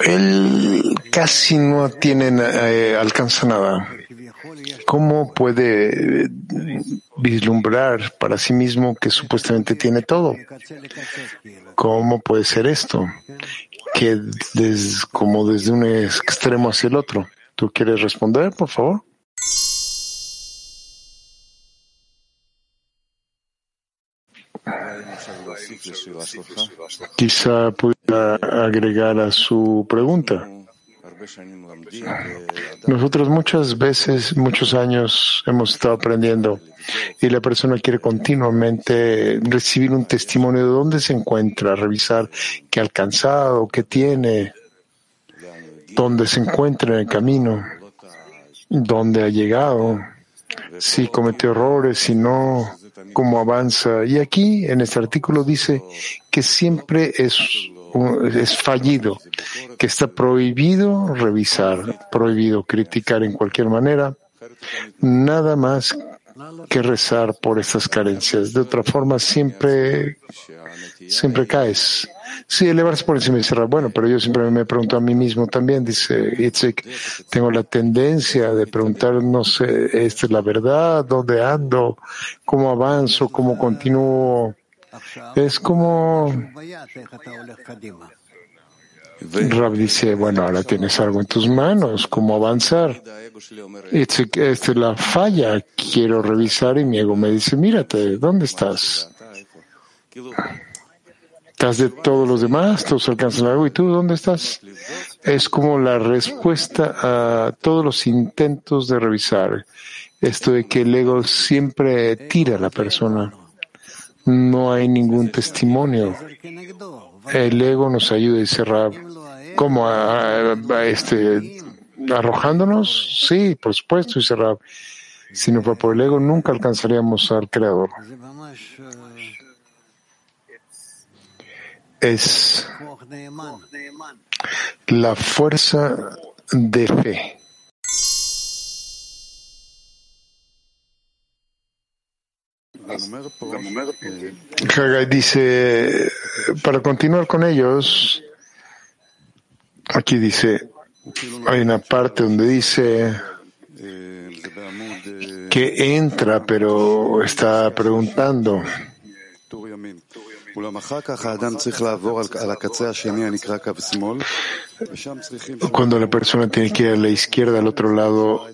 él casi no tiene, eh, alcanza nada, ¿cómo puede vislumbrar para sí mismo que supuestamente tiene todo? ¿Cómo puede ser esto? Que des, como desde un extremo hacia el otro. ¿Tú quieres responder, por favor? Quizá pueda agregar a su pregunta. Nosotros muchas veces, muchos años hemos estado aprendiendo y la persona quiere continuamente recibir un testimonio de dónde se encuentra, revisar qué ha alcanzado, qué tiene, dónde se encuentra en el camino, dónde ha llegado, si cometió errores, si no, cómo avanza. Y aquí en este artículo dice que siempre es, es fallido, que está prohibido revisar, prohibido criticar en cualquier manera, nada más que rezar por estas carencias. De otra forma, siempre, siempre caes. Sí, elevarse por encima y cerrar. Bueno, pero yo siempre me pregunto a mí mismo también, dice Itzek, tengo la tendencia de preguntar, no sé, ¿esta es la verdad? ¿Dónde ando? ¿Cómo avanzo? ¿Cómo continúo? Es como... Rab dice, bueno, ahora tienes algo en tus manos, ¿cómo avanzar? Itzek, esta es la falla, quiero revisar y mi ego me dice, mírate, ¿dónde estás? Estás de todos los demás, todos alcanzan algo y tú, ¿dónde estás? Es como la respuesta a todos los intentos de revisar. Esto de que el ego siempre tira a la persona. No hay ningún testimonio. El ego nos ayuda y cerrar. ¿Cómo? Este, ¿Arrojándonos? Sí, por supuesto, y cerrar. Si no fuera por el ego, nunca alcanzaríamos al Creador. es la fuerza de fe. Hagai dice, para continuar con ellos, aquí dice, hay una parte donde dice que entra, pero está preguntando. Cuando la persona tiene que ir a la izquierda, al otro lado,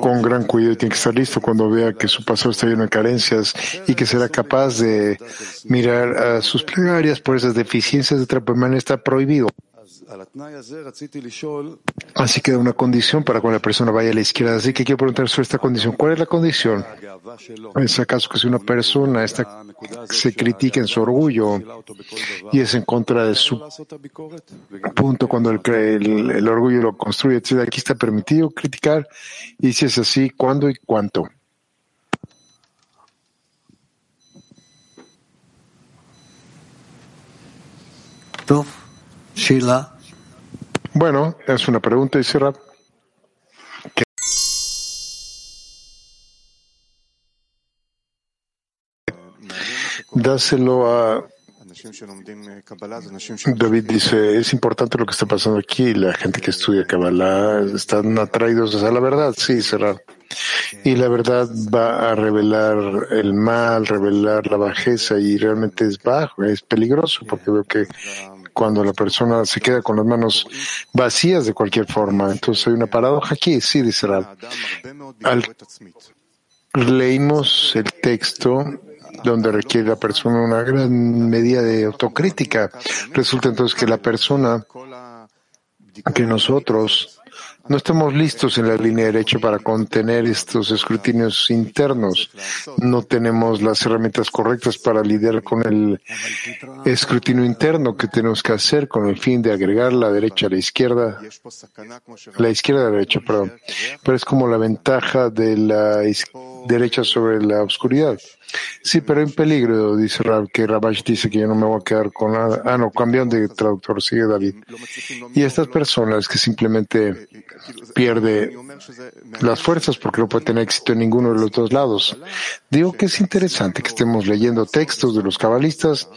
con gran cuidado tiene que estar listo cuando vea que su pasado está lleno de carencias y que será capaz de mirar a sus plegarias por esas deficiencias de otra manera está prohibido. Así que da una condición para cuando la persona vaya a la izquierda. Así que quiero preguntar sobre esta condición. ¿Cuál es la condición? ¿Es acaso que si una persona está, se critica en su orgullo y es en contra de su punto cuando el, el, el orgullo lo construye, etcétera, aquí está permitido criticar? Y si es así, ¿cuándo y cuánto? Sheila. Bueno, es una pregunta, dice Rab. Dáselo a David dice, es importante lo que está pasando aquí. La gente que estudia Kabbalah están atraídos a la verdad. Sí, será. Y la verdad va a revelar el mal, revelar la bajeza y realmente es bajo, es peligroso porque veo que cuando la persona se queda con las manos vacías de cualquier forma. Entonces hay una paradoja aquí, sí, dice Rab. Al, leímos el texto donde requiere la persona una gran medida de autocrítica. Resulta entonces que la persona, que nosotros, No estamos listos en la línea derecha para contener estos escrutinios internos. No tenemos las herramientas correctas para lidiar con el escrutinio interno que tenemos que hacer con el fin de agregar la derecha a la izquierda, la izquierda a la derecha, perdón. Pero es como la ventaja de la derecha sobre la oscuridad. Sí, pero en peligro, dice Rab, que Rabash dice que yo no me voy a quedar con nada. Ah, no, cambian de traductor, sigue David. Y estas personas que simplemente pierde las fuerzas porque no puede tener éxito en ninguno de los dos lados. Digo que es interesante que estemos leyendo textos de los cabalistas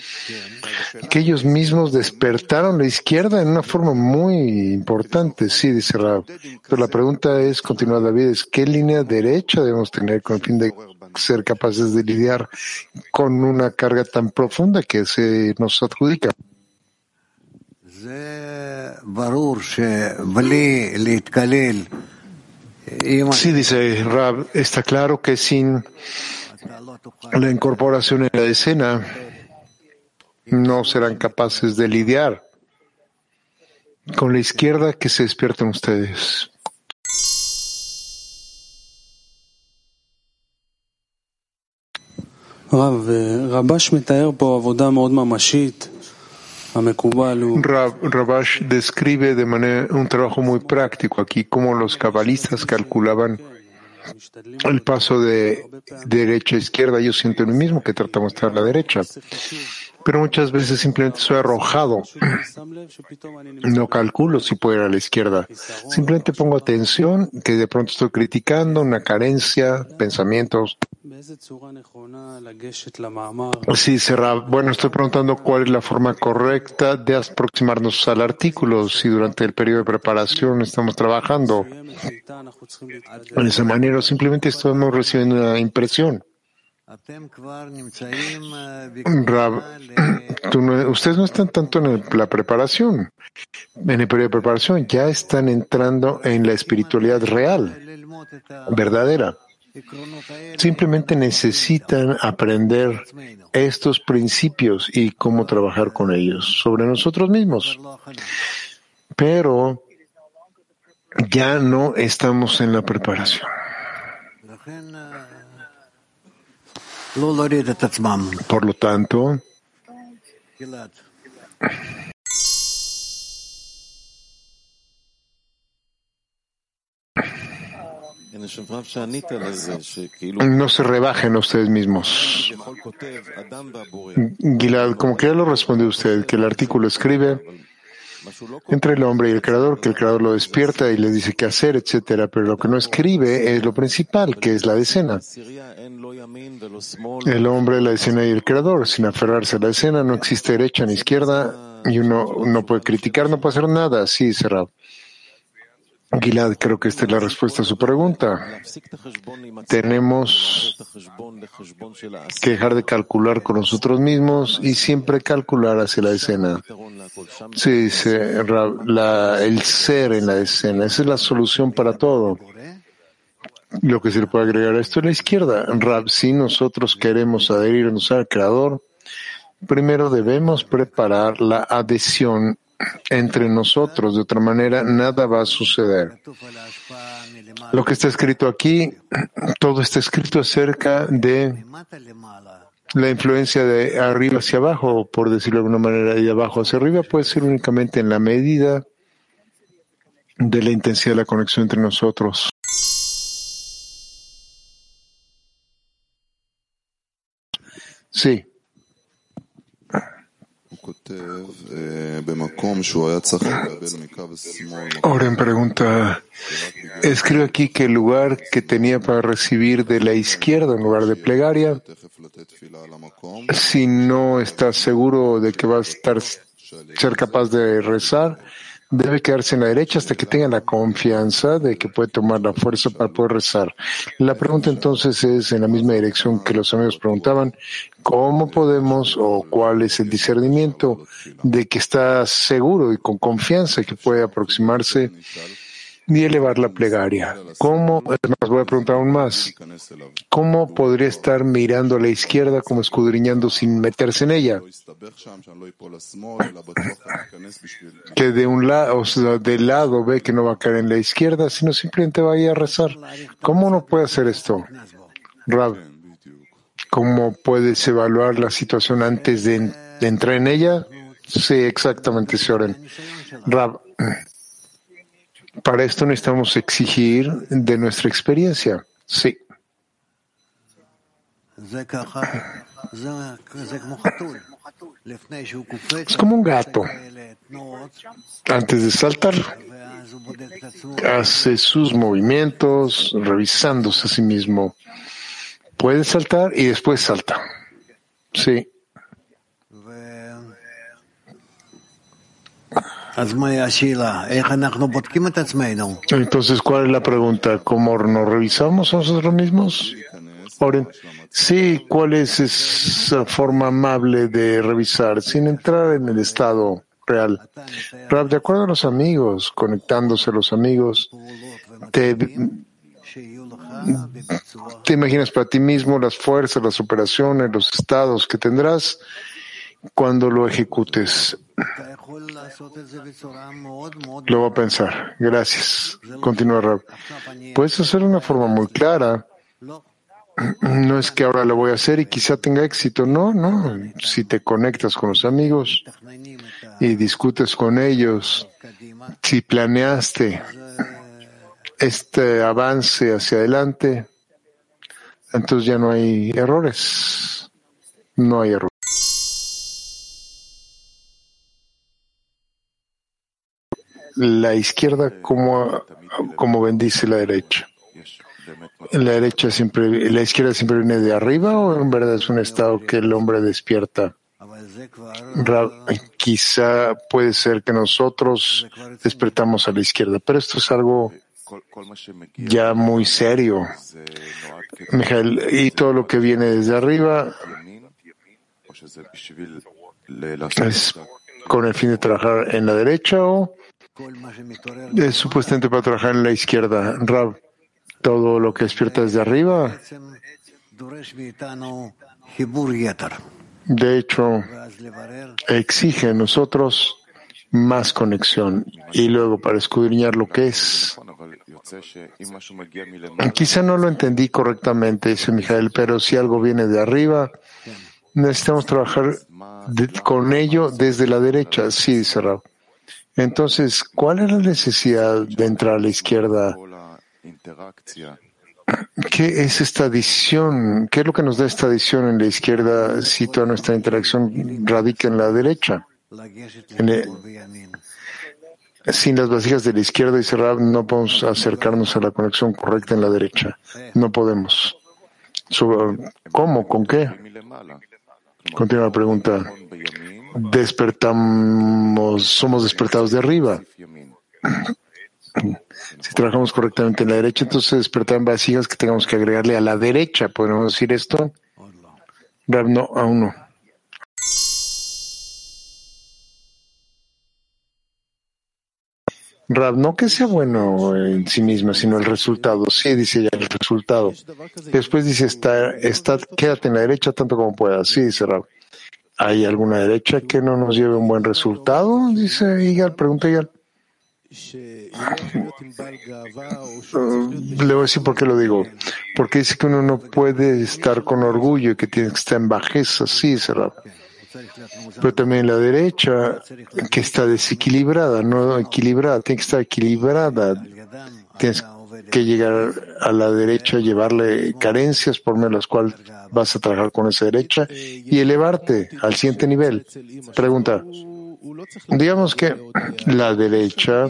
que ellos mismos despertaron la izquierda en una forma muy importante. Sí, dice Rab. Pero la pregunta es, continúa David, es ¿qué línea derecha debemos tener con el fin de ser capaces de lidiar con una carga tan profunda que se nos adjudica. Sí, dice Rab, está claro que sin la incorporación en la escena no serán capaces de lidiar con la izquierda que se despiertan ustedes. Rabash describe de manera un trabajo muy práctico aquí cómo los cabalistas calculaban el paso de derecha a izquierda. Yo siento lo mismo que tratamos de a la derecha pero muchas veces simplemente soy arrojado. No calculo si puedo ir a la izquierda. Simplemente pongo atención que de pronto estoy criticando una carencia, pensamientos. Sí, será. Bueno, estoy preguntando cuál es la forma correcta de aproximarnos al artículo. Si durante el periodo de preparación estamos trabajando en esa manera, o simplemente estamos recibiendo una impresión. (clears throat) ustedes no están tanto en la preparación, en el periodo de preparación, ya están entrando en la espiritualidad real, verdadera. Simplemente necesitan aprender estos principios y cómo trabajar con ellos sobre nosotros mismos. Pero ya no estamos en la preparación. Por lo tanto, no se rebajen ustedes mismos. Gilad, como que ya lo respondió usted, que el artículo escribe entre el hombre y el creador, que el creador lo despierta y le dice qué hacer, etcétera, pero lo que no escribe es lo principal, que es la decena. El hombre, la escena y el creador, sin aferrarse a la escena, no existe derecha ni izquierda y uno no puede criticar, no puede hacer nada, sí, cerrado. Gilad, creo que esta es la respuesta a su pregunta. Tenemos que dejar de calcular con nosotros mismos y siempre calcular hacia la escena. Sí, dice el ser en la escena. Esa es la solución para todo. Lo que se le puede agregar a esto es la izquierda. Rab, si nosotros queremos adherirnos al Creador, primero debemos preparar la adhesión entre nosotros. De otra manera, nada va a suceder. Lo que está escrito aquí, todo está escrito acerca de la influencia de arriba hacia abajo, por decirlo de alguna manera, de abajo hacia arriba puede ser únicamente en la medida de la intensidad de la conexión entre nosotros. Sí. (laughs) Ahora en pregunta, escribe aquí que el lugar que tenía para recibir de la izquierda en lugar de plegaria, si no está seguro de que va a estar ser capaz de rezar, debe quedarse en la derecha hasta que tenga la confianza de que puede tomar la fuerza para poder rezar. La pregunta entonces es en la misma dirección que los amigos preguntaban, ¿cómo podemos o cuál es el discernimiento de que está seguro y con confianza que puede aproximarse y elevar la plegaria. ¿Cómo, es más, voy a preguntar aún más, cómo podría estar mirando a la izquierda como escudriñando sin meterse en ella? Que de un lado, del lado ve que no va a caer en la izquierda, sino simplemente va a ir a rezar. ¿Cómo uno puede hacer esto? Rab, ¿cómo puedes evaluar la situación antes de, de entrar en ella? Sí, exactamente, Sioren. Rab, para esto necesitamos exigir de nuestra experiencia. Sí. Es como un gato. Antes de saltar, hace sus movimientos revisándose a sí mismo. Puede saltar y después salta. Sí. Entonces, ¿cuál es la pregunta? ¿Cómo nos revisamos nosotros mismos? Oren. Sí, ¿cuál es esa forma amable de revisar sin entrar en el estado real? de acuerdo a los amigos, conectándose a los amigos, te imaginas para ti mismo las fuerzas, las operaciones, los estados que tendrás cuando lo ejecutes. Lo voy a pensar. Gracias. Continúa Rab. Puedes hacerlo de una forma muy clara. No es que ahora lo voy a hacer y quizá tenga éxito. No, no. Si te conectas con los amigos y discutes con ellos, si planeaste este avance hacia adelante, entonces ya no hay errores. No hay errores. La izquierda como, como bendice la derecha. La derecha siempre, la izquierda siempre viene de arriba o en verdad es un estado que el hombre despierta. Quizá puede ser que nosotros despertamos a la izquierda, pero esto es algo ya muy serio. Mijael, y todo lo que viene desde arriba es con el fin de trabajar en la derecha o es supuestamente para trabajar en la izquierda. Rab, todo lo que despierta desde arriba. De hecho, exige en nosotros más conexión y luego para escudriñar lo que es. Quizá no lo entendí correctamente, dice Mijael, pero si algo viene de arriba, necesitamos trabajar con ello desde la derecha. Sí, dice Rab. Entonces, ¿cuál es la necesidad de entrar a la izquierda? ¿Qué es esta adición? ¿Qué es lo que nos da esta adición en la izquierda si toda nuestra interacción radica en la derecha? sin las vasijas de la izquierda y cerrar, no podemos acercarnos a la conexión correcta en la derecha. No podemos. ¿Cómo? ¿Con qué? Continúa la pregunta despertamos, somos despertados de arriba. Si trabajamos correctamente en la derecha, entonces despertan vasijas que tengamos que agregarle a la derecha. ¿Podemos decir esto? no, aún no. Rab, no que sea bueno en sí misma, sino el resultado. Sí, dice ya el resultado. Después dice, está, está, quédate en la derecha tanto como puedas. Sí, dice Rab. ¿Hay alguna derecha que no nos lleve un buen resultado? Dice Igal, pregunta Igal. Le voy a decir por qué lo digo. Porque dice que uno no puede estar con orgullo y que tiene que estar en bajeza, sí, cerrado. Pero también la derecha, que está desequilibrada, no equilibrada, tiene que estar equilibrada. Que llegar a la derecha, llevarle carencias por medio de las cuales vas a trabajar con esa derecha y elevarte al siguiente nivel. Pregunta, digamos que la derecha,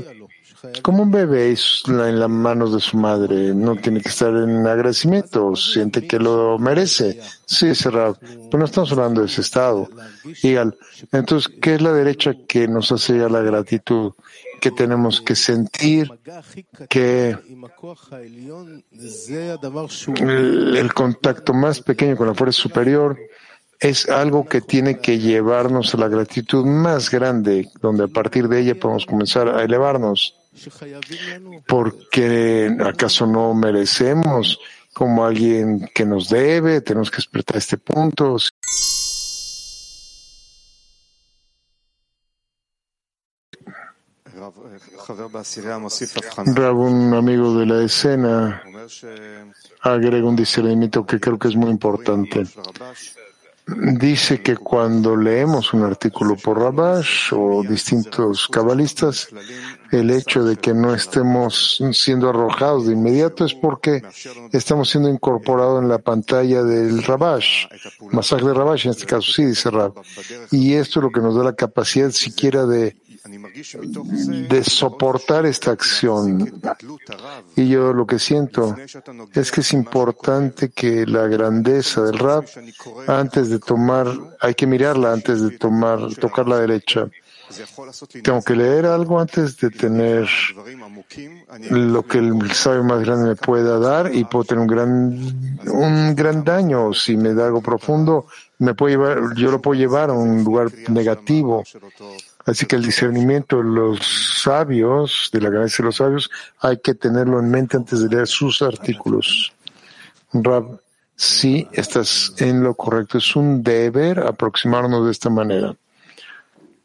como un bebé en las manos de su madre, no tiene que estar en agradecimiento, siente que lo merece. Sí, cerrado. Pero no estamos hablando de ese estado. Entonces, ¿qué es la derecha que nos hace ya la gratitud? que tenemos que sentir que el contacto más pequeño con la fuerza superior es algo que tiene que llevarnos a la gratitud más grande, donde a partir de ella podemos comenzar a elevarnos. Porque acaso no merecemos como alguien que nos debe, tenemos que despertar este punto. Rab, un amigo de la escena, agrega un discernimiento que creo que es muy importante. Dice que cuando leemos un artículo por Rabash o distintos cabalistas, el hecho de que no estemos siendo arrojados de inmediato es porque estamos siendo incorporados en la pantalla del Rabash, masaje de Rabash, en este caso sí, dice Rab. Y esto es lo que nos da la capacidad siquiera de de soportar esta acción. Y yo lo que siento es que es importante que la grandeza del rap, antes de tomar, hay que mirarla antes de tomar, tocar la derecha. Tengo que leer algo antes de tener lo que el sabio más grande me pueda dar y puedo tener un gran, un gran daño. Si me da algo profundo, me puede llevar, yo lo puedo llevar a un lugar negativo. Así que el discernimiento de los sabios, de la grandeza de los sabios, hay que tenerlo en mente antes de leer sus artículos. Rab, sí, estás en lo correcto. Es un deber aproximarnos de esta manera.